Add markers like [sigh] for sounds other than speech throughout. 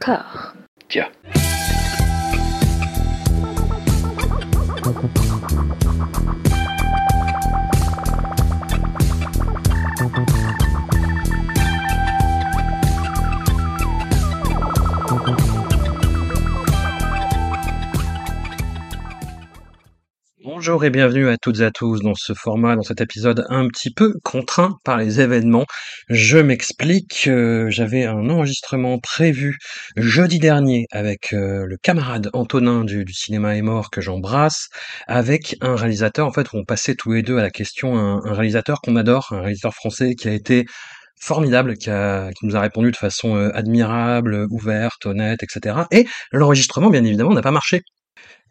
可 Bonjour et bienvenue à toutes et à tous dans ce format, dans cet épisode un petit peu contraint par les événements. Je m'explique, euh, j'avais un enregistrement prévu jeudi dernier avec euh, le camarade Antonin du, cinéma est mort que j'embrasse, avec un réalisateur, en fait, on passait tous les deux à la question, un, réalisateur qu'on adore, un réalisateur français qui a été formidable, qui nous a répondu de façon euh, admirable, ouverte, honnête, etc. Et l'enregistrement, bien évidemment, n'a pas marché.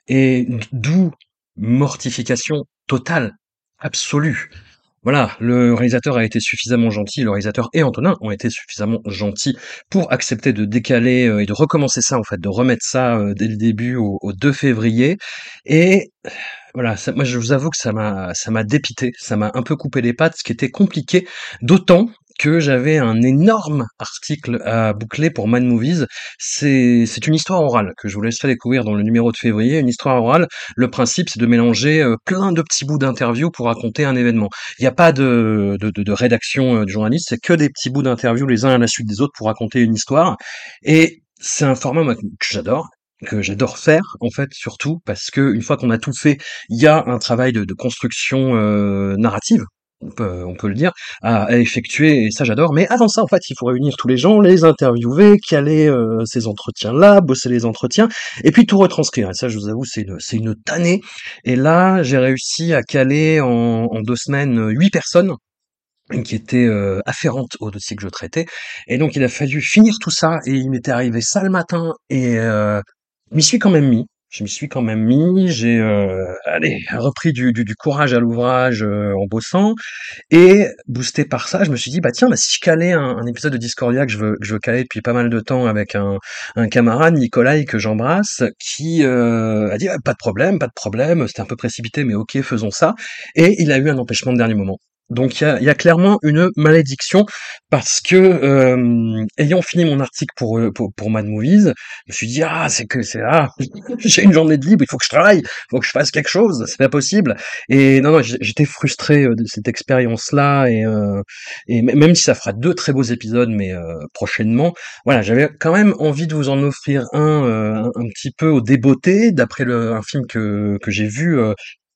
Et d'où mortification totale, absolue. Voilà, le réalisateur a été suffisamment gentil, le réalisateur et Antonin ont été suffisamment gentils pour accepter de décaler euh, et de recommencer ça en fait, de remettre ça euh, dès le début au, au 2 février. Et voilà, moi je vous avoue que ça m'a ça m'a dépité, ça m'a un peu coupé les pattes, ce qui était compliqué, d'autant que j'avais un énorme article à boucler pour Mad Movies. C'est, une histoire orale que je vous laisserai découvrir dans le numéro de février. Une histoire orale, le principe, c'est de mélanger euh, plein de petits bouts d'interviews pour raconter un événement. Il n'y a pas de, de, de, rédaction euh, de journaliste, c'est que des petits bouts d'interviews les uns à la suite des autres pour raconter une histoire. Et c'est un format que j'adore que j'adore faire en fait surtout parce que une fois qu'on a tout fait il y a un travail de, de construction euh, narrative on peut, on peut le dire, à, effectuer, et ça j'adore. Mais avant ça, en fait, il faut réunir tous les gens, les interviewer, caler euh, ces entretiens-là, bosser les entretiens, et puis tout retranscrire. Et ça, je vous avoue, c'est une, c'est une tannée. Et là, j'ai réussi à caler en, en deux semaines huit personnes qui étaient euh, afférentes au dossier que je traitais. Et donc, il a fallu finir tout ça, et il m'était arrivé ça le matin, et euh, m'y suis quand même mis je m'y suis quand même mis, j'ai euh, allez, repris du, courage à l'ouvrage euh, en bossant, et boosté par ça, je me suis dit, bah tiens, bah, si je calais un, épisode de Discordia que je veux, que je veux caler depuis pas mal de temps avec un, camarade, Nicolas, que j'embrasse, qui euh, a dit, pas de problème, pas de problème, c'était un peu précipité, mais ok, faisons ça, et il a eu un empêchement de dernier moment. Donc il y a, y a, clairement une malédiction parce que euh, ayant fini mon article pour, euh, pour pour Mad Movies, je me suis dit ah c'est que c'est ah [laughs] j'ai une journée de libre, il faut que je travaille, il faut que je fasse quelque chose, c'est pas possible. Et non non j'étais frustré euh, de cette expérience là et euh, et même si ça fera deux très beaux épisodes mais euh, prochainement, voilà j'avais quand même envie de vous en offrir un un, un, petit peu au débeauté d'après le un film que que j'ai vu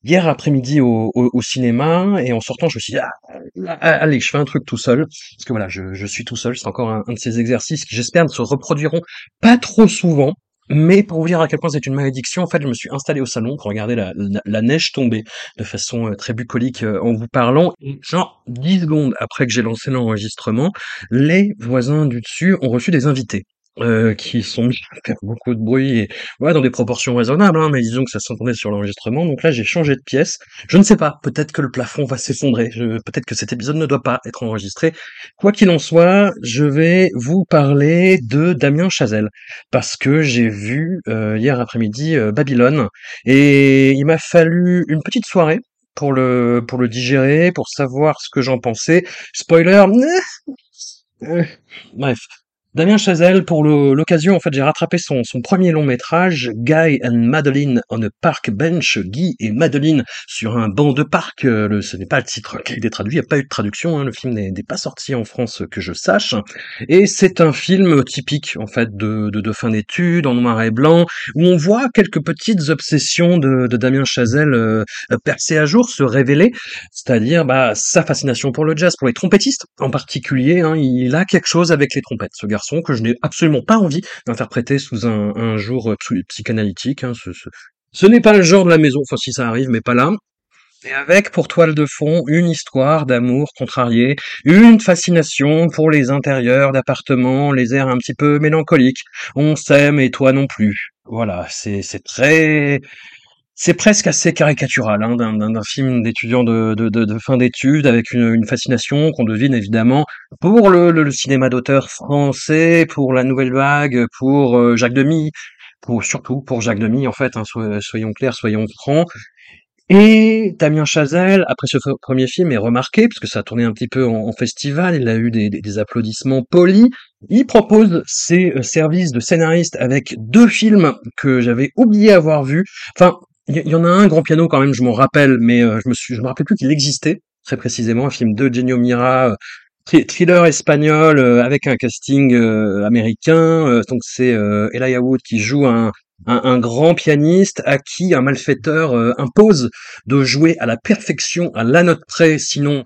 hier après-midi au, cinéma et en sortant je me suis dit ah, ah, allez je fais un truc tout seul parce que voilà je, je suis tout seul c'est encore un, de ces exercices qui j'espère ne se reproduiront pas trop souvent mais pour vous dire à quel point c'est une malédiction, en fait, je me suis installé au salon pour regarder la, la, neige tomber de façon euh, très bucolique euh, en vous parlant. Et genre, 10 secondes après que j'ai lancé l'enregistrement, les voisins du dessus ont reçu des invités. Euh, qui sont mis à faire beaucoup de bruit et ouais, dans des proportions raisonnables, hein, mais disons que ça s'entendait sur l'enregistrement. Donc là, j'ai changé de pièce. Je ne sais pas, peut-être que le plafond va s'effondrer, peut-être que cet épisode ne doit pas être enregistré. Quoi qu'il en soit, je vais vous parler de Damien Chazelle, parce que j'ai vu euh, hier après-midi euh, Babylone, et il m'a fallu une petite soirée pour le pour le digérer, pour savoir ce que j'en pensais. Spoiler, [laughs] euh, bref, Damien Chazelle, pour l'occasion, en fait, j'ai rattrapé son, premier long métrage, Guy and Madeline on a Park Bench, Guy et Madeline sur un banc de parc. Euh, ce n'est pas le titre qui a été traduit, il n'y a pas eu de traduction, hein, le film n'est pas sorti en France que je sache. Et c'est un film typique, en fait, de, fin d'études, en noir et blanc, où on voit quelques petites obsessions de, Damien Chazelle euh, percées à jour se révéler, c'est-à-dire bah, sa fascination pour le jazz, pour les trompettistes en particulier. Hein, il a quelque chose avec les trompettes, ce garçon que je n'ai absolument pas envie d'interpréter sous un, jour euh, psychanalytique. Hein, ce n'est pas le genre de la maison, enfin si ça arrive, mais pas là. Et avec pour toile de fond une histoire d'amour contrarié, une fascination pour les intérieurs d'appartements, les airs un petit peu mélancoliques. On s'aime et toi non plus. Voilà, c'est très c'est presque assez caricatural hein, d'un film d'étudiant de, de, de, de, fin d'études avec une, une fascination qu'on devine évidemment pour le, le, le cinéma d'auteur français, pour la nouvelle vague, pour euh, Jacques Demy, pour surtout pour Jacques Demy en fait. Hein, soyons clairs, soyons francs. Et Damien Chazelle, après ce premier film, est remarqué, puisque ça a tourné un petit peu en, festival, il a eu des, des, applaudissements polis. Il propose ses euh, services de scénariste avec deux films que j'avais oublié avoir vus. Enfin, il y, en a un grand piano quand même, je m'en rappelle, mais euh, je me suis, je me rappelais plus qu'il existait très précisément, un film de Genio Mira, euh, thriller espagnol avec un casting américain. donc c'est Elijah Wood qui joue un, un, grand pianiste à qui un malfaiteur euh, impose de jouer à la perfection, à la note près, sinon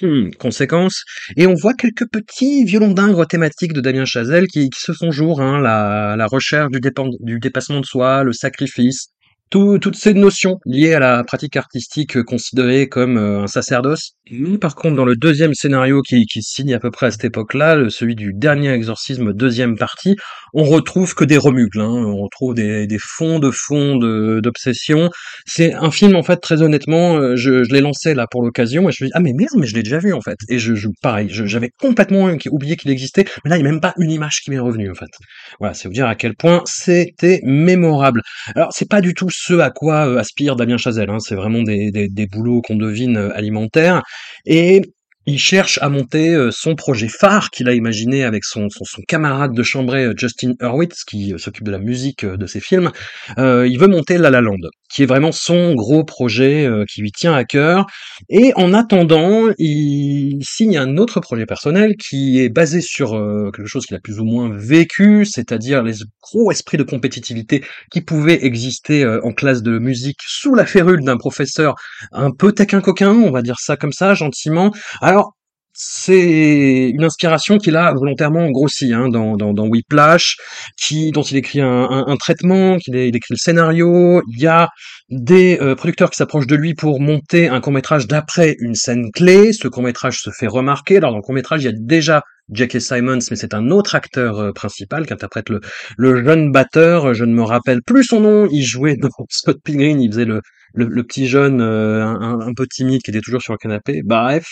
hmm, conséquence. Et on voit quelques petits violons d'ingres thématiques de Damien Chazelle qui, se font jour, hein, la, la recherche du, du dépassement de soi, le sacrifice, toutes ces notions liées à la pratique artistique considérée comme euh, un sacerdoce. Mais par contre, dans le deuxième scénario qui, qui signe à peu près à cette époque-là, celui du dernier exorcisme, deuxième partie, on retrouve que des remugles, hein. on retrouve des, des fonds de fonds d'obsession. C'est un film, en fait, très honnêtement, euh, je, je l'ai lancé là pour l'occasion, et je me dis, ah mais merde, mais je l'ai déjà vu, en fait. Et je, je pareil, j'avais complètement oublié qu'il existait, mais là, il n'y a même pas une image qui m'est revenue, en fait. Voilà, c'est vous dire à quel point c'était mémorable. Alors, c'est pas du tout ce à quoi euh, aspire Damien Chazelle. Hein. C'est vraiment des, des, boulots qu'on devine euh, alimentaires. Et il cherche à monter euh, son projet phare qu'il a imaginé avec son, camarade de chambrée Justin Hurwitz, qui s'occupe de la musique de ses films. Euh, il veut monter La La Land, qui est vraiment son gros projet qui lui tient à cœur. Et en attendant, il signe un autre projet personnel qui est basé sur quelque chose qu'il a plus ou moins vécu, c'est-à-dire les gros esprits de compétitivité qui pouvaient exister en classe de musique sous la férule d'un professeur un peu taquin coquin, on va dire ça comme ça, gentiment. Alors, c'est une inspiration qu'il a volontairement grossi hein, dans, dans, dans Whiplash, qui, dont il écrit un, traitement, qu'il il écrit le scénario. Il y a des euh, producteurs qui s'approchent de lui pour monter un court métrage d'après une scène clé. Ce court métrage se fait remarquer. Alors dans le court métrage, il y a déjà Jackie Simons, mais c'est un autre acteur euh, principal qui interprète le, jeune batteur. Je ne me rappelle plus son nom. Il jouait dans [laughs] Scott Pilgrim. Il faisait le, le, petit jeune euh, un, un, peu timide qui était toujours sur le canapé. Bref,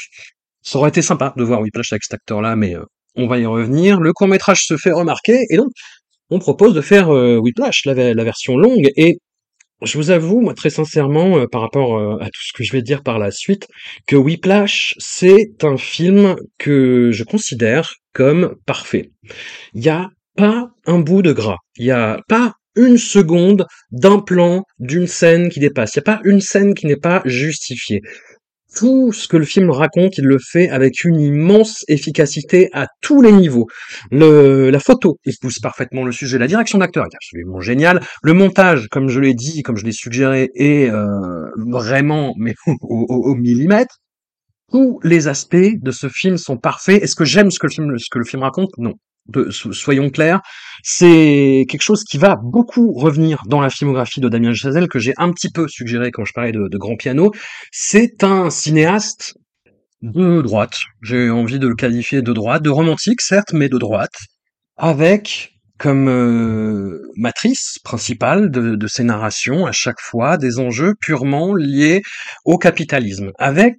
ça aurait été sympa de voir Whiplash avec cet acteur-là, mais euh, on va y revenir. Le court-métrage se fait remarquer, et donc on propose de faire euh, Whiplash, la, version longue, et je vous avoue, moi très sincèrement, euh, par rapport à tout ce que je vais dire par la suite, que Whiplash, c'est un film que je considère comme parfait. Il n'y a pas un bout de gras. Il n'y a pas une seconde d'un plan, d'une scène qui dépasse. Il n'y a pas une scène qui n'est pas justifiée tout ce que le film raconte, il le fait avec une immense efficacité à tous les niveaux. La photo pousse parfaitement le sujet, la direction d'acteur est absolument géniale. Le montage, comme je l'ai dit, comme je l'ai suggéré, est euh, vraiment mais [laughs] au, millimètre. Tous les aspects de ce film sont parfaits. Est-ce que j'aime ce que le film raconte? Non soyons clairs, c'est quelque chose qui va beaucoup revenir dans la filmographie de Damien Chazelle, que j'ai un petit peu suggéré quand je parlais de, grand piano. C'est un cinéaste de droite, j'ai envie de le qualifier de droite, de romantique certes, mais de droite, avec comme euh, matrice principale de, ces narrations à chaque fois des enjeux purement liés au capitalisme, avec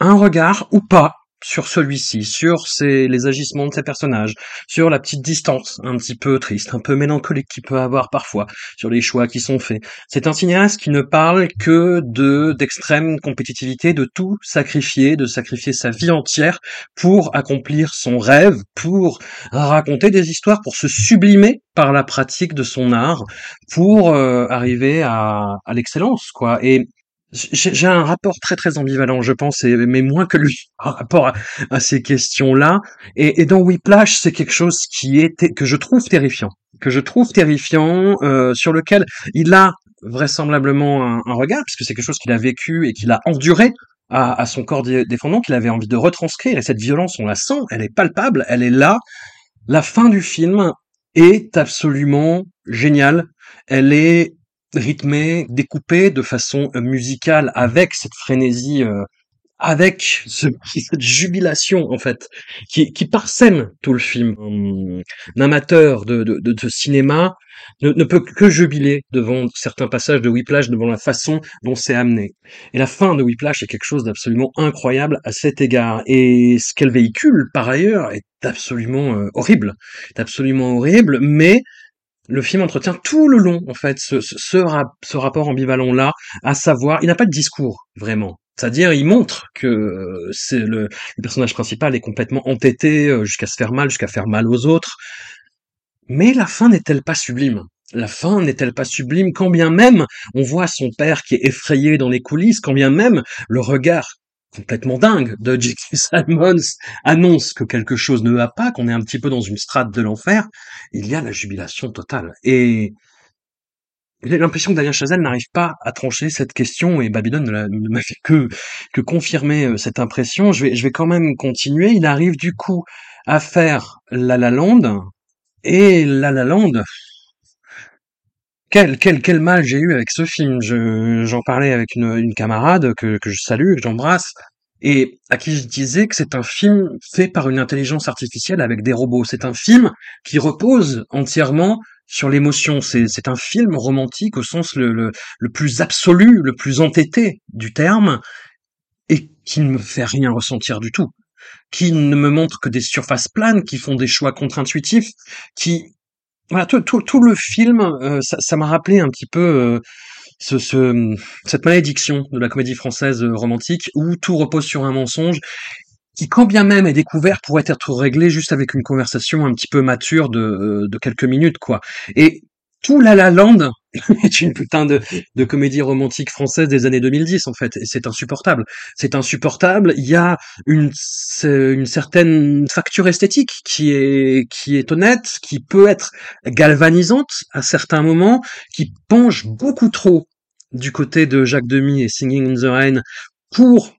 un regard ou pas sur celui-ci, sur les agissements de ces personnages, sur la petite distance un petit peu triste, un peu mélancolique qu'il peut avoir parfois, sur les choix qui sont faits. C'est un cinéaste qui ne parle que de d'extrême compétitivité, de tout sacrifier, de sacrifier sa vie entière pour accomplir son rêve, pour raconter des histoires, pour se sublimer par la pratique de son art, pour euh, arriver à, à l'excellence, quoi. Et j'ai un rapport très très ambivalent, je pense, et, mais moins que lui [laughs] par rapport à, ces questions-là. Et, et, dans Whiplash, c'est quelque chose qui est que je trouve terrifiant, que je trouve terrifiant, euh, sur lequel il a vraisemblablement un, un regard, puisque c'est quelque chose qu'il a vécu et qu'il a enduré à, à son corps défendant, qu'il avait envie de retranscrire. Et cette violence, on la sent, elle est palpable, elle est là. La fin du film est absolument géniale. Elle est rythmé, découpé de façon euh, musicale avec cette frénésie, euh, avec ce, [laughs] cette jubilation en fait, qui, qui parsème tout le film. Un, amateur de, de, de, cinéma ne, ne, peut que jubiler devant certains passages de Whiplash, devant la façon dont c'est amené. Et la fin de Whiplash est quelque chose d'absolument incroyable à cet égard. Et ce qu'elle véhicule par ailleurs est absolument euh, horrible, est absolument horrible, mais le film entretient tout le long, en fait, ce, ce, ce, rapport ambivalent-là, à savoir, il n'a pas de discours, vraiment. C'est-à-dire, il montre que euh, c'est le, le, personnage principal est complètement entêté euh, jusqu'à se faire mal, jusqu'à faire mal aux autres. Mais la fin n'est-elle pas sublime? La fin n'est-elle pas sublime quand bien même on voit son père qui est effrayé dans les coulisses, quand bien même le regard complètement dingue de J.K. [laughs] Simons annonce que quelque chose ne va pas, qu'on est un petit peu dans une strate de l'enfer, il y a la jubilation totale. Et j'ai l'impression que Daniel Chazelle n'arrive pas à trancher cette question et Babylone ne m'a fait que, que confirmer euh, cette impression. Je vais, je vais quand même continuer. Il arrive du coup à faire La La Land et La La quel, quel, quel mal j'ai eu avec ce film. Je, j'en parlais avec une, une camarade que, que je salue, que j'embrasse, et à qui je disais que c'est un film fait par une intelligence artificielle avec des robots. C'est un film qui repose entièrement sur l'émotion. C'est, c'est un film romantique au sens le, le, le plus absolu, le plus entêté du terme, et qui ne me fait rien ressentir du tout qui ne me montre que des surfaces planes, qui font des choix contre-intuitifs, qui voilà tout, le film, euh, ça m'a rappelé un petit peu euh, ce, ce, cette malédiction de la comédie française euh, romantique où tout repose sur un mensonge qui, quand bien même est découvert, pourrait être réglé juste avec une conversation un petit peu mature de, de quelques minutes, quoi. Et tout La La Land [laughs] est une putain de, comédie romantique française des années 2010 en fait, et c'est insupportable. C'est insupportable. Il y a une, une certaine facture esthétique qui est qui est honnête, qui peut être galvanisante à certains moments, qui penche beaucoup trop du côté de Jacques Demy et Singing in the Rain pour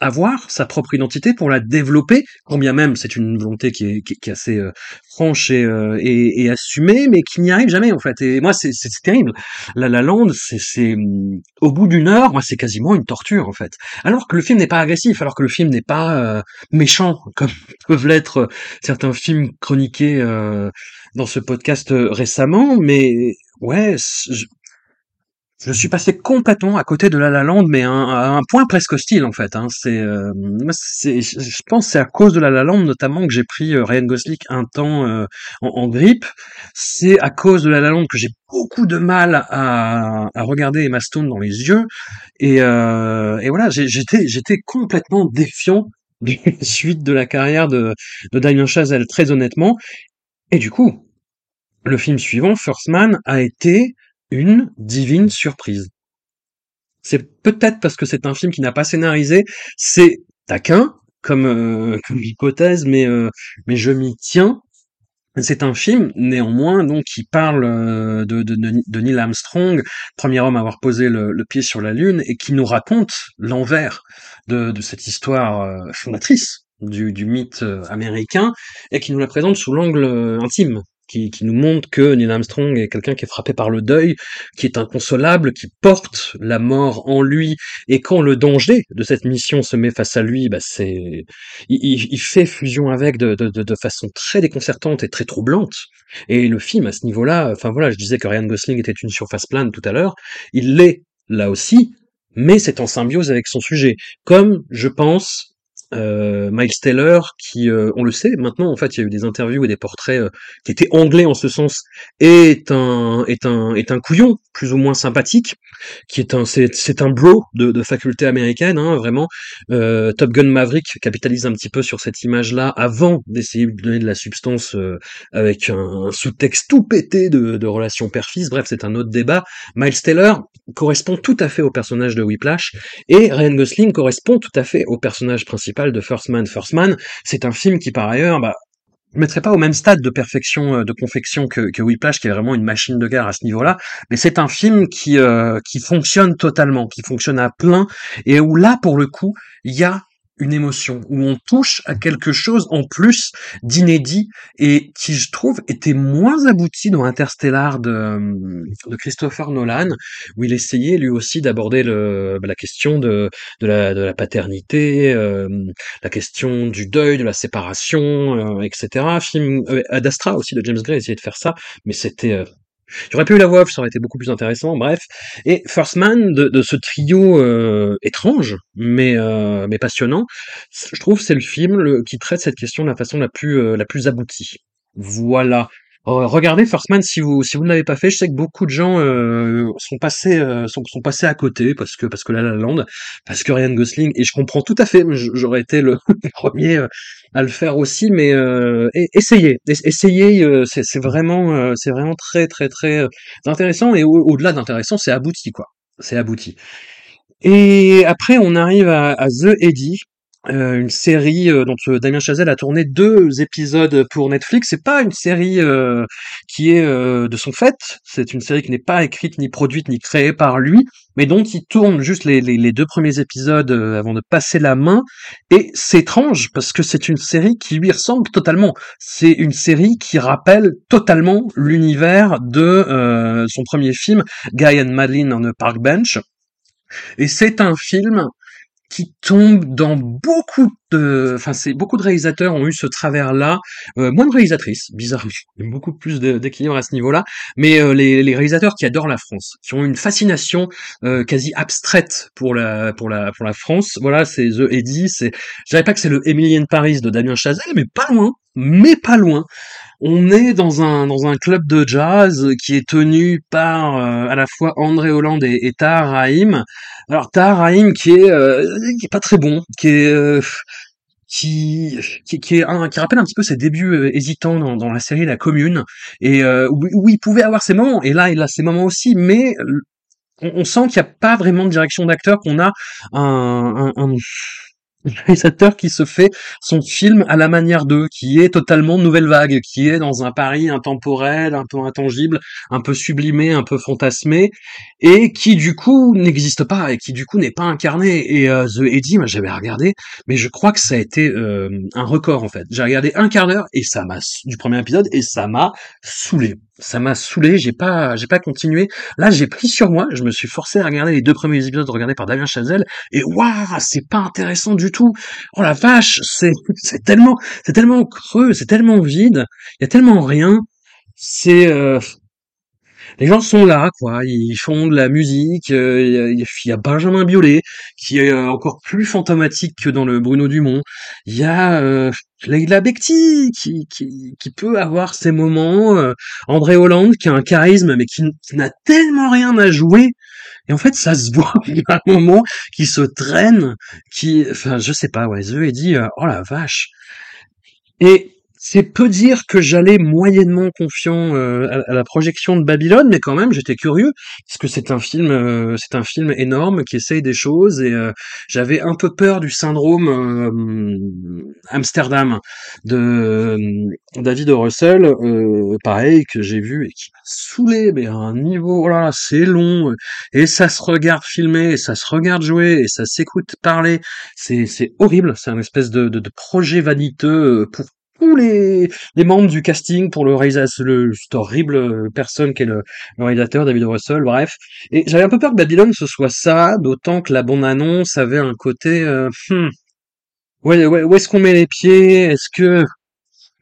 avoir sa propre identité, pour la développer, quand bien même c'est une volonté qui est, qui, est assez euh, franche et, euh, et, et, assumée, mais qui n'y arrive jamais en fait. Et moi, c'est terrible. La La Land, c'est mm, au bout d'une heure, moi, c'est quasiment une torture en fait. Alors que le film n'est pas agressif, alors que le film n'est pas euh, méchant [laughs] comme peuvent l'être certains films chroniqués dans ce podcast récemment, mais ouais, je suis passé complètement à côté de La La Land, mais à un, point presque hostile en fait. Hein. C'est, euh, je pense, c'est à cause de La La Land notamment que j'ai pris euh, Ryan Gosling un temps euh, en, grippe. C'est à cause de La La Land que j'ai beaucoup de mal à, regarder Emma Stone dans les yeux. Et, euh, et voilà, j'étais, j'étais complètement défiant [laughs] de la suite de la carrière de, de Damien Chazelle, très honnêtement. Et du coup, le film suivant, First Man, a été une divine surprise. C'est peut-être parce que c'est un film qui n'a pas scénarisé, c'est taquin comme, euh, [laughs] comme hypothèse, mais, euh, mais je m'y tiens. C'est un film, néanmoins, donc qui parle euh, de, de, Neil Armstrong, premier homme à avoir posé le, pied sur la Lune, et qui nous raconte l'envers de, de cette histoire fondatrice du, du mythe américain, et qui nous la présente sous l'angle intime qui, nous montre que Neil Armstrong est quelqu'un qui est frappé par le deuil, qui est inconsolable, qui porte la mort en lui, et quand le danger de cette mission se met face à lui, bah c'est, il, fait fusion avec de, de, de, façon très déconcertante et très troublante. Et le film, à ce niveau-là, enfin voilà, je disais que Ryan Gosling était une surface plane tout à l'heure, il l'est là aussi, mais c'est en symbiose avec son sujet. Comme, je pense, euh, Miles Taylor, qui, euh, on le sait, maintenant en fait, il y a eu des interviews et des portraits euh, qui étaient anglais en ce sens, est un est un est un couillon plus ou moins sympathique, qui est un c'est un bro de, de faculté américaine, hein, vraiment. Euh, Top Gun Maverick capitalise un petit peu sur cette image-là avant d'essayer de donner de la substance avec un, sous-texte tout pété de, de relations père-fils. Bref, c'est un autre débat. Miles Taylor correspond tout à fait au personnage de Whiplash et Ryan Gosling correspond tout à fait au personnage principal de First Man. First Man, c'est un film qui par ailleurs, bah, ne mettrait pas au même stade de perfection, euh, de confection que, que Whiplash, qui est vraiment une machine de guerre à ce niveau-là, mais c'est un film qui, euh, qui fonctionne totalement, qui fonctionne à plein, et où là, pour le coup, il y a une émotion, où on touche à quelque chose en plus d'inédit et qui, je trouve, était moins abouti dans Interstellar de, Christopher Nolan, où il essayait lui aussi d'aborder bah, la question de, de, la, de paternité, euh, la question du deuil, de la séparation, euh, etc. Film euh, Ad aussi de James Gray essayait de faire ça, mais c'était euh, J'aurais pu la voix ça aurait été beaucoup plus intéressant, bref. Et First Man, de, de ce trio euh, étrange, mais, euh, mais passionnant, je trouve c'est le film qui traite cette question de la façon la plus, euh, la plus aboutie. Voilà. Oh, regardez First Man si vous si vous ne l'avez pas fait. Je sais que beaucoup de gens euh, sont passés euh, sont, sont passés à côté parce que parce que La La Land, parce que Ryan Gosling et je comprends tout à fait. J'aurais été [laughs] le premier euh, à le faire aussi, mais essayez, essayez. c'est c'est vraiment c'est vraiment très très très intéressant et au-delà d'intéressant, c'est abouti quoi. C'est abouti. Et après, on arrive à, à The Eddie, euh, une série euh, dont euh, Damien Chazelle a tourné deux épisodes pour Netflix. C'est pas une série qui est de son fait. C'est une série qui n'est pas écrite ni produite ni créée par lui, mais dont il tourne juste les, les, deux premiers épisodes avant de passer la main. Et c'est étrange parce que c'est une série qui lui ressemble totalement. C'est une série qui rappelle totalement l'univers de son premier film, Guy and Madeline on a Park Bench. Et c'est un film qui tombe dans beaucoup de, enfin c'est beaucoup de réalisateurs ont eu ce travers-là, euh, moins de réalisatrices, bizarrement, [laughs] beaucoup plus d'équilibre à ce niveau-là, mais euh, les, les, réalisateurs qui adorent la France, qui ont une fascination euh, quasi abstraite pour la pour la pour la France, voilà c'est The Eddie, c'est, je pas que c'est le Emilien Paris de Damien Chazelle, mais pas loin, mais pas loin on est dans un dans un club de jazz qui est tenu par euh, à la fois André Hollande et, et Tahar Rahim. Alors Tahar Rahim qui est euh, qui est pas très bon, qui est euh, qui, qui, qui, est un, qui rappelle un petit peu ses débuts hésitants dans, dans, la série La Commune et où, où, il pouvait avoir ses moments et là il a ses moments aussi mais on, on sent qu'il n'y a pas vraiment de direction d'acteur qu'on a un, un, un réalisateur qui se fait son film à la manière d'eux, qui est totalement nouvelle vague, qui est dans un Paris intemporel, un peu intangible, un peu sublimé, un peu fantasmé, et qui du coup n'existe pas, et qui du coup n'est pas incarné. Et euh, The Eddie, moi j'avais regardé, mais je crois que ça a été euh, un record en fait. J'ai regardé un quart d'heure et ça m'a du premier épisode et ça m'a saoulé ça m'a saoulé, j'ai pas, j'ai pas continué. Là, j'ai pris sur moi, je me suis forcé à regarder les deux premiers épisodes regardés par Damien Chazelle, et waouh, c'est pas intéressant du tout. Oh la vache, c'est, c'est tellement, c'est tellement creux, c'est tellement vide, il y a tellement rien. C'est, euh, les gens sont là, quoi. Ils font de la musique. Euh, il y, a Benjamin Biolay qui est euh, encore plus fantomatique que dans le Bruno Dumont. Il y a euh, Leila Bekti qui, qui, qui, peut avoir ses moments. Euh, André Hollande qui a un charisme mais qui, n'a tellement rien à jouer. Et en fait, ça se [laughs] voit à un moment qui se traîne, qui, enfin, je sais pas, ouais, The dit, oh la vache. Et c'est peu dire que j'allais moyennement confiant euh, à, la projection de Babylone, mais quand même j'étais curieux parce que c'est un film, euh, c'est un film énorme qui essaye des choses et euh, j'avais un peu peur du syndrome Amsterdam de David Russell, pareil que j'ai vu et qui m'a saoulé, mais à un niveau, oh c'est long et ça se regarde filmer, et ça se regarde jouer et ça s'écoute parler, c'est c'est horrible, c'est un espèce de, de, de projet vaniteux pour tous les, les membres du casting pour le réalisateur, le, cette horrible personne qui est le, réalisateur, David Russell, bref. Et j'avais un peu peur que Babylone ce soit ça, d'autant que la bande-annonce avait un côté, euh, hmm, ouais, où est-ce qu'on met les pieds? Est-ce que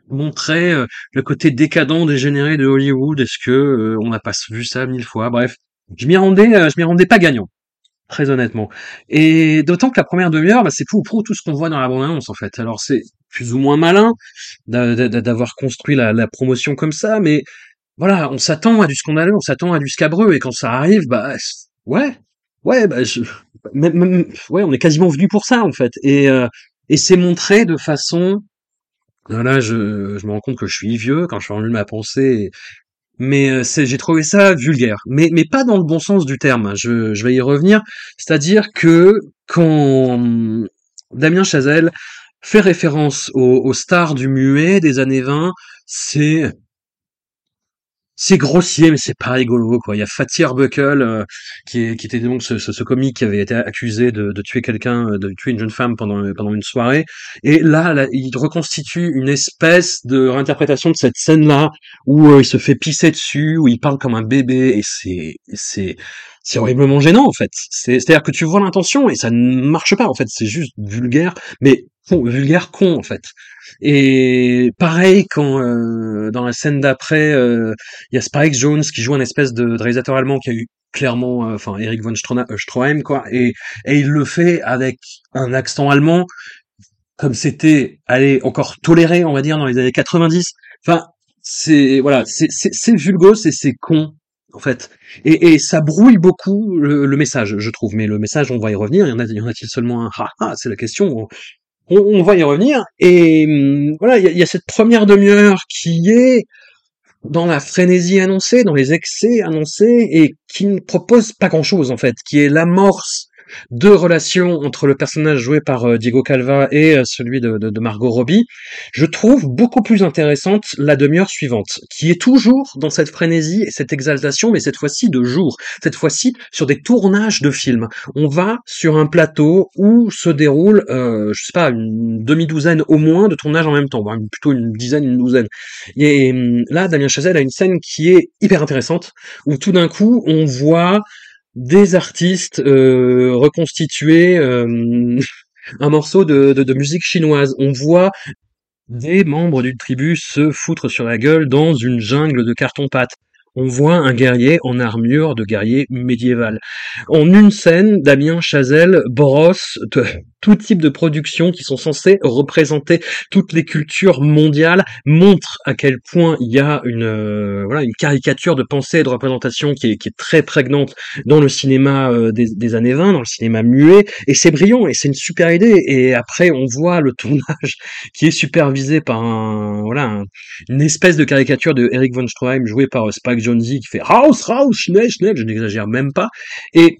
montrer euh, le côté décadent, dégénéré de Hollywood? Est-ce que euh, on n'a pas vu ça mille fois? Bref, je m'y rendais, je m'y rendais pas gagnant très honnêtement. Et d'autant que la première demi-heure, bah, c'est pour, pour tout ce qu'on voit dans la bande-annonce en fait. Alors c'est plus ou moins malin d'avoir construit la, promotion comme ça, mais voilà, on s'attend à du scandaleux, on s'attend à du scabreux, et quand ça arrive, bah ouais, ouais, bah je, même, ouais, on est quasiment venu pour ça en fait, et euh, et c'est montré de façon Là, je, je me rends compte que je suis vieux quand je de ma pensée mais euh, j'ai trouvé ça vulgaire, mais, mais pas dans le bon sens du terme, hein. je, je vais y revenir, c'est-à-dire que quand Damien Chazelle fait référence aux, stars du muet des années 20, c'est c'est grossier, mais c'est pas rigolo, quoi. Il y a Fatih Arbuckle, euh, qui, qui était donc ce, ce, comique qui avait été accusé de, tuer quelqu'un, euh, de tuer une jeune femme pendant, pendant une soirée. Et là, là il reconstitue une espèce de réinterprétation de cette scène-là, où euh, il se fait pisser dessus, où il parle comme un bébé, et c'est, c'est, c'est horriblement gênant, en fait. C'est, c'est-à-dire que tu vois l'intention, et ça ne marche pas, en fait. C'est juste vulgaire, mais vulgaire con, en fait. Et pareil quand euh, dans la scène d'après, euh, il y a Spike Jones qui joue un espèce de, réalisateur allemand qui a eu clairement, euh, enfin Eric von Stroheim quoi, et, et il le fait avec un accent allemand comme c'était, allez, encore toléré, on va dire, dans les années 90. Enfin, c'est voilà, c'est c'est vulgose et c'est con en fait. Et, ça brouille beaucoup le, message, je trouve. Mais le message, on va y revenir. Y en a, y en a-t-il seulement un? Ah, ah, c'est la question. On, va y revenir. Et hum, voilà, y a, cette première demi-heure qui est dans la frénésie annoncée, dans les excès annoncés, et qui ne propose pas grand-chose en fait, qui est l'amorce deux relations entre le personnage joué par euh, Diego Calva et euh, celui de, Margot Robbie, je trouve beaucoup plus intéressante la demi-heure suivante, qui est toujours dans cette frénésie et cette exaltation, mais cette fois-ci de jour, cette fois-ci sur des tournages de films. On va sur un plateau où se déroule, euh, je sais pas, une demi-douzaine au moins de tournages en même temps, plutôt une dizaine, une douzaine. Et hum, là, Damien Chazelle a une scène qui est hyper intéressante, où tout d'un coup, on voit des artistes euh, reconstituer euh, [laughs] un morceau de, de, musique chinoise. On voit des membres d'une tribu se foutre sur la gueule dans une jungle de carton-pâte on voit un guerrier en armure de guerrier médiéval. En une scène, Damien Chazelle brosse tout type de productions qui sont censées représenter toutes les cultures mondiales, montre à quel point il y a une euh, voilà une caricature de pensée et de représentation qui est, qui est très prégnante dans le cinéma euh, des, années 20, dans le cinéma muet, et c'est brillant et c'est une super idée. Et après, on voit le tournage [laughs] qui est supervisé par un voilà une espèce de caricature de Eric von Stroheim joué par Spike Jonze qui fait House, House, Schnell, Schnell, je n'exagère même pas. Et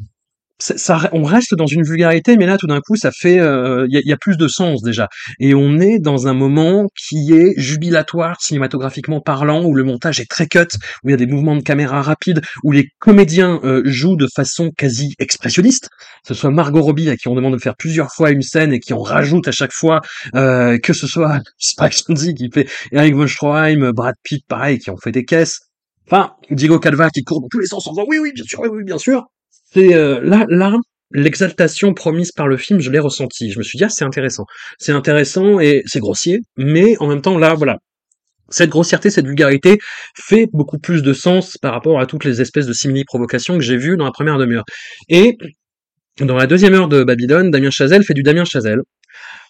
ça, on reste dans une vulgarité, mais là, tout d'un coup, ça fait, il euh, y, a, plus de sens déjà. Et on est dans un moment qui est jubilatoire cinématographiquement parlant, où le montage est très cut, où il y a des mouvements de caméra rapides, où les comédiens euh, jouent de façon quasi expressionniste. Que ce soit Margot Robbie à qui on demande de faire plusieurs fois une scène et qui en rajoute à chaque fois, euh, que ce soit [laughs] Spike Jonze qui fait Eric von Stroheim, Brad Pitt, pareil, qui ont fait des caisses. Enfin, Diego Calva qui court dans tous les sens en disant oui, oui, bien sûr, oui, oui, bien sûr. C'est euh, là, là, l'exaltation promise par le film, je l'ai ressenti. Je me suis dit ah c'est intéressant, c'est intéressant et c'est grossier, mais en même temps là, voilà, cette grossièreté, cette vulgarité fait beaucoup plus de sens par rapport à toutes les espèces de simili-provocations que j'ai vues dans la première demi-heure. Et dans la deuxième heure de Babylone, Damien Chazelle fait du Damien Chazelle.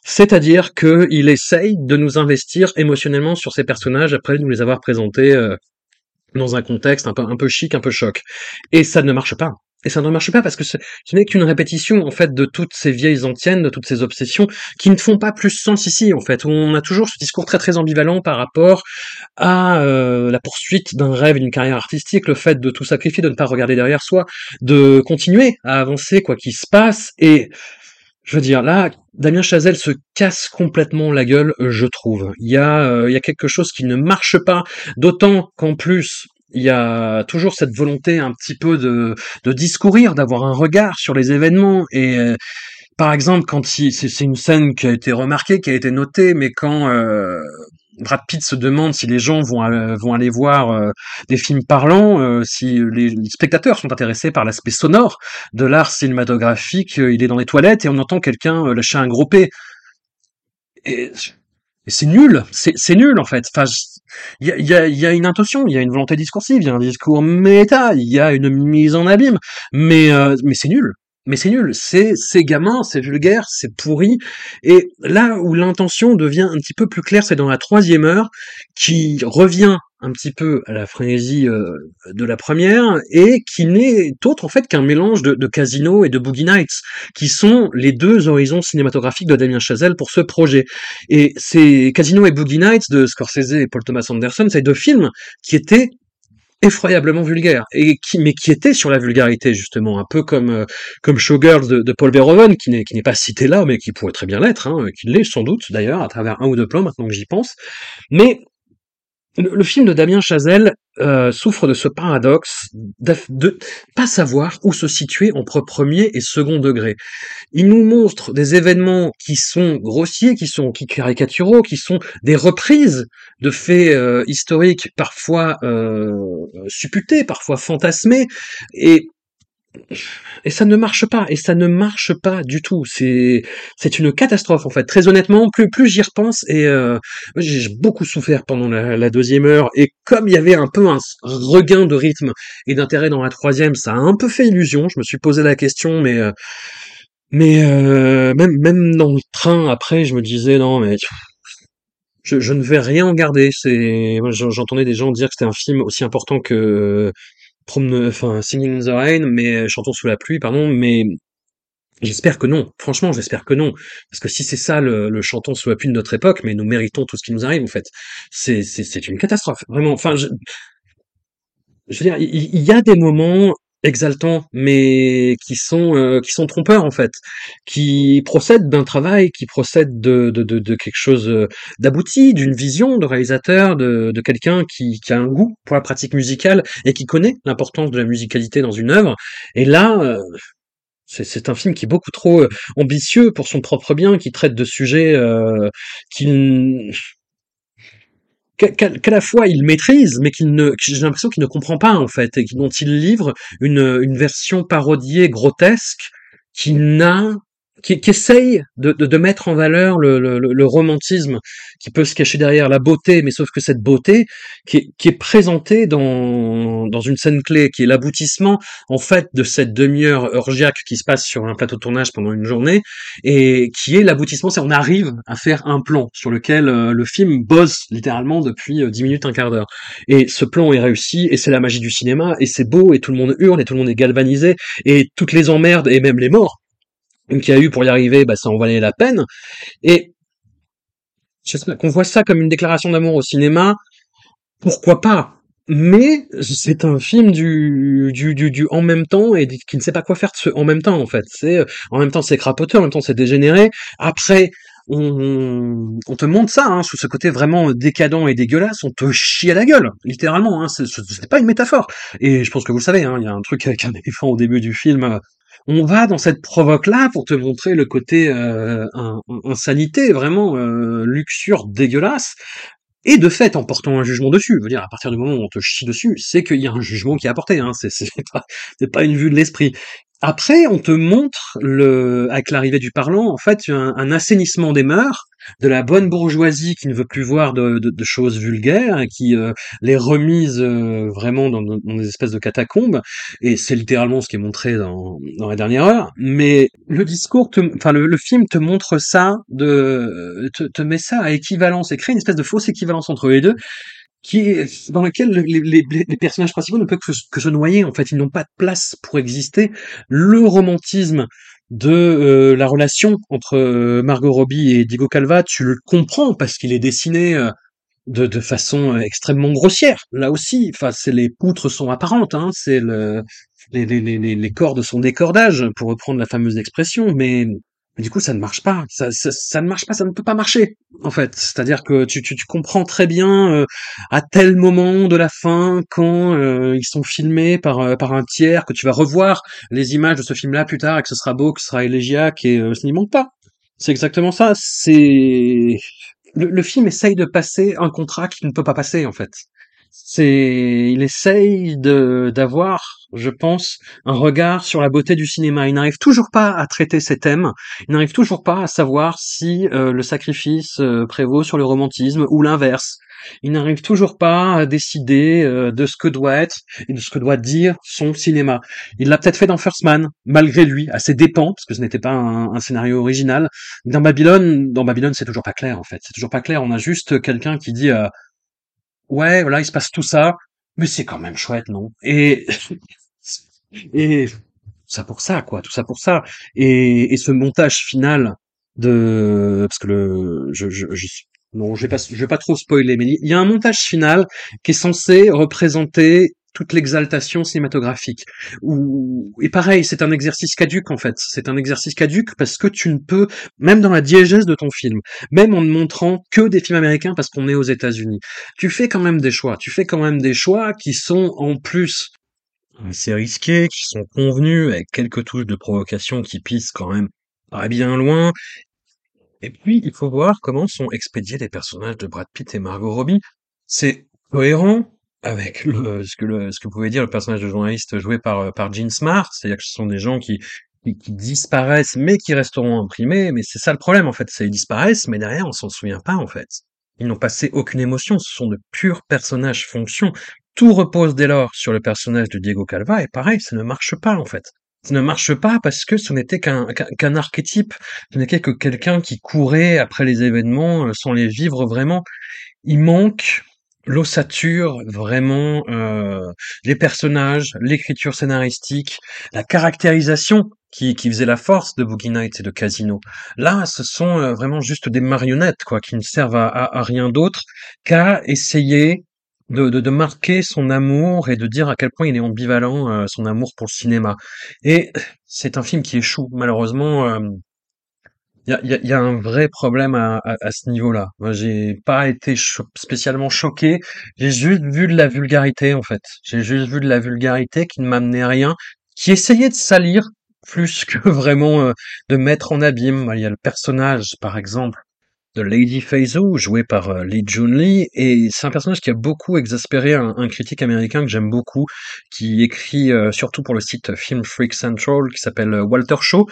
C'est-à-dire qu'il essaye de nous investir émotionnellement sur ces personnages après nous les avoir présentés euh, dans un contexte un peu, un peu chic, un peu choc. Et ça ne marche pas. Et ça ne marche pas parce que ce, n'est qu'une répétition en fait de toutes ces vieilles antiennes, de toutes ces obsessions qui ne font pas plus sens ici en fait. On a toujours ce discours très très ambivalent par rapport à euh, la poursuite d'un rêve, d'une carrière artistique, le fait de tout sacrifier, de ne pas regarder derrière soi, de continuer à avancer quoi qu'il se passe. Et je veux dire là, Damien Chazelle se casse complètement la gueule, je trouve. Il y a, euh, il y a quelque chose qui ne marche pas, d'autant qu'en plus il y a toujours cette volonté un petit peu de, discourir, d'avoir un regard sur les événements. Et euh, par exemple, quand c'est une scène qui a été remarquée, qui a été notée, mais quand euh, Brad Pitt se demande si les gens vont, euh, vont aller voir des films parlants, si les, spectateurs sont intéressés par l'aspect sonore de l'art cinématographique, il est dans les toilettes et on entend quelqu'un lâcher un gros P. Et c'est nul, c'est nul en fait. Enfin, il y a, y, a, y a, une intention, il y a une volonté discursive, il y a un discours méta, il y a une mise en abîme, mais euh, mais c'est nul. Mais c'est nul, c'est c'est gamin, c'est vulgaire, c'est pourri. Et là où l'intention devient un petit peu plus claire, c'est dans la troisième heure, qui revient un petit peu à la frénésie euh, de la première et qui n'est autre en fait qu'un mélange de, Casino et de Boogie Nights, qui sont les deux horizons cinématographiques de Damien Chazelle pour ce projet. Et c'est Casino et Boogie Nights de Scorsese et Paul Thomas Anderson, c'est deux films qui étaient effroyablement vulgaires et qui mais qui étaient sur la vulgarité justement un peu comme euh, comme Showgirls de, Paul Verhoeven qui n'est qui n'est pas cité là mais qui pourrait très bien l'être hein, qui l'est sans doute d'ailleurs à travers un ou deux plans maintenant que j'y pense. Mais le, film de Damien Chazelle euh, souffre de ce paradoxe de, pas savoir où se situer entre premier et second degré. Il nous montre des événements qui sont grossiers, qui sont qui caricaturaux, qui sont des reprises de faits euh, historiques parfois euh, supputés, parfois fantasmés, et et ça ne marche pas, et ça ne marche pas du tout. C'est c'est une catastrophe en fait. Très honnêtement, plus plus j'y repense, et euh, j'ai beaucoup souffert pendant la, deuxième heure, et comme il y avait un peu un regain de rythme et d'intérêt dans la troisième, ça a un peu fait illusion. Je me suis posé la question, mais euh, mais euh, même même dans le train après, je me disais non mais je, ne vais rien en garder. J'entendais des gens dire que c'était un film aussi important que Enfin, Singing in the Rain, mais Chantons sous la pluie, pardon, mais j'espère que non. Franchement, j'espère que non, parce que si c'est ça le, le Chantons sous la pluie de notre époque, mais nous méritons tout ce qui nous arrive en fait. C'est c'est une catastrophe, vraiment. Enfin, je, je veux dire, il y a des moments exaltants, mais qui sont euh, qui sont trompeurs en fait, qui procèdent d'un travail, qui procèdent de de, de, de quelque chose euh, d'abouti, d'une vision de réalisateur, de, de quelqu'un qui, qui a un goût pour la pratique musicale et qui connaît l'importance de la musicalité dans une œuvre. Et là, euh, c'est un film qui est beaucoup trop euh, ambitieux pour son propre bien, qui traite de sujets euh, qu'il qu'à la fois il maîtrise, mais qu'il ne, j'ai l'impression qu'il ne comprend pas en fait, et dont il livre une, une version parodiée grotesque qui n'a qui, qui essaye de, de, de mettre en valeur le, le, le- romantisme qui peut se cacher derrière la beauté, mais sauf que cette beauté qui est, qui est présentée dans, dans une scène clé, qui est l'aboutissement en fait de cette demi-heure orgiaque qui se passe sur un plateau de tournage pendant une journée, et qui est l'aboutissement, c'est on arrive à faire un plan sur lequel euh, le film bosse littéralement depuis euh, 10 minutes, un quart d'heure. Et ce plan est réussi, et c'est la magie du cinéma, et c'est beau, et tout le monde hurle, et tout le monde est galvanisé, et toutes les emmerdes, et même les morts qu'il y a eu pour y arriver, bah, ça en valait la peine. Et qu'on voit ça comme une déclaration d'amour au cinéma, pourquoi pas? Mais c'est un film du, du, du, du en même temps et qui ne sait pas quoi faire de ce en même temps en fait. C'est en même temps c'est crapoteux, en même temps c'est dégénéré. Après on, on te montre ça hein, sous ce côté vraiment décadent et dégueulasse, on te chie à la gueule, littéralement. Hein, c'est pas une métaphore. Et je pense que vous le savez, hein, il y a un truc [laughs] avec un éléphant au début du film. On va dans cette provoque-là pour te montrer le côté euh, in- insanité, vraiment euh, luxure dégueulasse. Et de fait, en portant un jugement dessus, je veux dire, à partir du moment où on te chie dessus, c'est qu'il y a un jugement qui est apporté, hein, c'est pas, une vue de l'esprit. Après, on te montre, le, avec l'arrivée du parlant, en fait, un assainissement des mœurs, de la bonne bourgeoisie qui ne veut plus voir de, de- de choses vulgaires, qui euh, les remise euh, vraiment dans, dans des espèces de catacombes, et c'est littéralement ce qui est montré dans, dans la dernière heure. Mais le discours, te, enfin le, le film te montre ça, de, te, te met ça à équivalence, et crée une espèce de fausse équivalence entre les deux, qui est dans laquelle les, les- les- personnages principaux ne peuvent que, que se noyer. En fait, ils n'ont pas de place pour exister. Le romantisme de euh, la relation entre euh, Margot Robbie et Diego Calva, tu le comprends parce qu'il est dessiné euh, de, façon euh, extrêmement grossière. Là aussi, enfin, les poutres sont apparentes, hein, c'est le les, les, les les cordes sont des cordages, pour reprendre la fameuse expression, mais, mais du coup, ça ne marche pas. Ça, ça, ça ne marche pas, ça ne peut pas marcher, en fait. C'est-à-dire que tu, tu, tu comprends très bien euh, à tel moment de la fin, quand euh, ils sont filmés par, euh, par un tiers, que tu vas revoir les images de ce film-là plus tard, et que ce sera beau, que ce sera élégiaque, et euh, ça n'y manque pas. C'est exactement ça. C'est le, le film essaye de passer un contrat qu'il ne peut pas passer en fait. C'est, il essaye de d'avoir, je pense, un regard sur la beauté du cinéma. Il n'arrive toujours pas à traiter ces thèmes. Il n'arrive toujours pas à savoir si euh, le sacrifice euh, prévaut sur le romantisme ou l'inverse. Il n'arrive toujours pas à décider euh, de ce que doit être et de ce que doit dire son cinéma. Il l'a peut-être fait dans First Man, malgré lui, à ses dépens, parce que ce n'était pas un, un scénario original. Dans Babylone, dans Babylone, c'est toujours pas clair en fait. C'est toujours pas clair. On a juste quelqu'un qui dit euh, ouais, voilà, il se passe tout ça, mais c'est quand même chouette, non? Et [laughs] et ça pour ça, quoi, tout ça pour ça. Et, et ce montage final de parce que le je, je, je non, je vais pas je vais pas trop spoiler, mais il y a un montage final qui est censé représenter toute l'exaltation cinématographique. Ou et pareil, c'est un exercice caduque en fait. C'est un exercice caduque parce que tu ne peux, même dans la diégèse de ton film, même en ne montrant que des films américains parce qu'on est aux États-Unis, tu fais quand même des choix. Tu fais quand même des choix qui sont en plus assez risqués, qui sont convenus avec quelques touches de provocation qui pissent quand même à bien loin. Et puis, il faut voir comment sont expédiés les personnages de Brad Pitt et Margot Robbie. C'est cohérent avec le, ce que le, ce que pouvait dire le personnage de journaliste joué par, euh, par Jean Smart. C'est-à-dire que ce sont des gens qui, qui, disparaissent, mais qui resteront imprimés. Mais c'est ça le problème, en fait. C'est ils disparaissent, mais derrière, on s'en souvient pas, en fait. Ils n'ont passé aucune émotion. Ce sont de purs personnages fonction. Tout repose dès lors sur le personnage de Diego Calva, et pareil, ça ne marche pas, en fait. ça ne marche pas parce que ce n'était qu'un qu'un archétype, ce n'était que quelqu'un qui courait après les événements, heu, sans les vivre vraiment. Il manque l'ossature, vraiment, heu, les personnages, l'écriture scénaristique, la caractérisation qui qui faisait la force de Boogie Nights et de Casino. Là, ce sont, heu, vraiment juste des marionnettes, quoi, qui ne servent à à rien d'autre qu'à essayer de de de marquer son amour et de dire à quel point il est ambivalent, heu, son amour pour le cinéma et c'est un film qui échoue malheureusement, hem, il y a y a y a un vrai problème à à à ce niveau-là. Moi, j'ai pas été spécialement choqué, j'ai juste vu de la vulgarité, en fait. J'ai juste vu de la vulgarité qui ne m'amenait rien, qui essayait de salir plus [laughs] que vraiment, heu, de mettre en abîme. Il y a le personnage, par exemple, de Lady Feyzou, jouée par euh, Lee Jun-lee, et c'est un personnage qui a beaucoup exaspéré un, un critique américain que j'aime beaucoup, qui écrit euh, surtout pour le site Film Freak Central, qui s'appelle euh, Walter Shaw,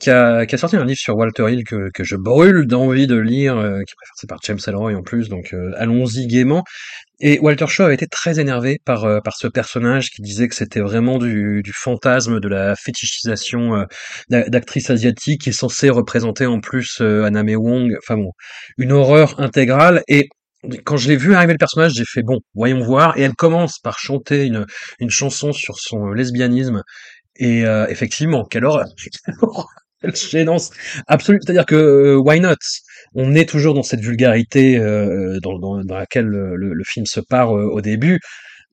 qui a, qui a sorti un livre sur Walter Hill que, que je brûle d'envie de lire, euh, qui est préfacé par James Ellroy en plus, donc euh, allons-y gaiement. Et Walter Shaw avait été très énervé par, euh, par ce personnage qui disait que c'était vraiment du, du fantasme, de la fétichisation euh, d'a- d'actrices asiatiques qui est censée représenter en plus euh, Anna May Wong, enfin bon, une horreur intégrale. Et quand je l'ai vu arriver le personnage, j'ai fait bon, voyons voir. Et elle commence par chanter une, une chanson sur son lesbianisme. Et euh, effectivement, quelle horreur, [laughs] gênance absolue. C'est-à-dire que euh, why not? On est toujours dans cette vulgarité euh, dans, dans, dans laquelle le, le- film se part euh, au début.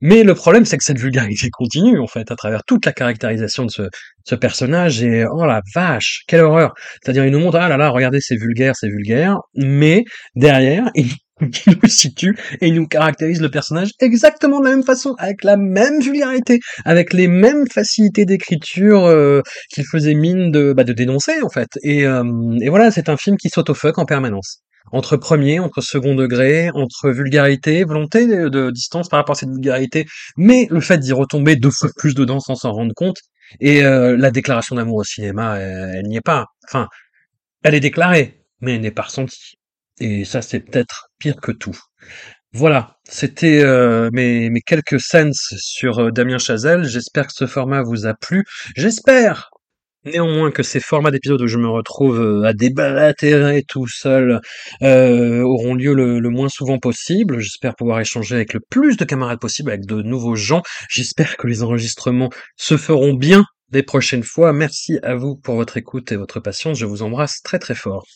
Mais le problème, c'est que cette vulgarité [laughs] continue, en fait, à travers toute la caractérisation de ce, ce personnage. Et oh la vache, quelle horreur C'est-à-dire, il nous montre, ah là là, regardez, c'est vulgaire, c'est vulgaire. Mais derrière, il, [laughs] il nous situe et nous caractérise le personnage exactement de la même façon, avec la même vulgarité, avec les mêmes facilités d'écriture euh, qu'il faisait mine de, bah, de dénoncer, en fait. Et, euh, et voilà, c'est un film qui s'autofuck en permanence entre premier, entre second degré, entre vulgarité, volonté de, de distance par rapport à cette vulgarité, mais le fait d'y retomber deux fois plus dedans sans s'en rendre compte, et euh, la déclaration d'amour au cinéma, elle, elle n'y est pas. Enfin, elle est déclarée, mais elle n'est pas ressentie. Et ça, c'est peut-être pire que tout. Voilà, c'était euh, mes, quelques senses sur euh, Damien Chazelle. J'espère que ce format vous a plu. J'espère Néanmoins que ces formats d'épisodes où je me retrouve euh, à déblatérer tout seul auront lieu le, le moins souvent possible. J'espère pouvoir échanger avec le plus de camarades possible, avec de nouveaux gens. J'espère que les enregistrements se feront bien des prochaines fois. Merci à vous pour votre écoute et votre patience. Je vous embrasse très très fort.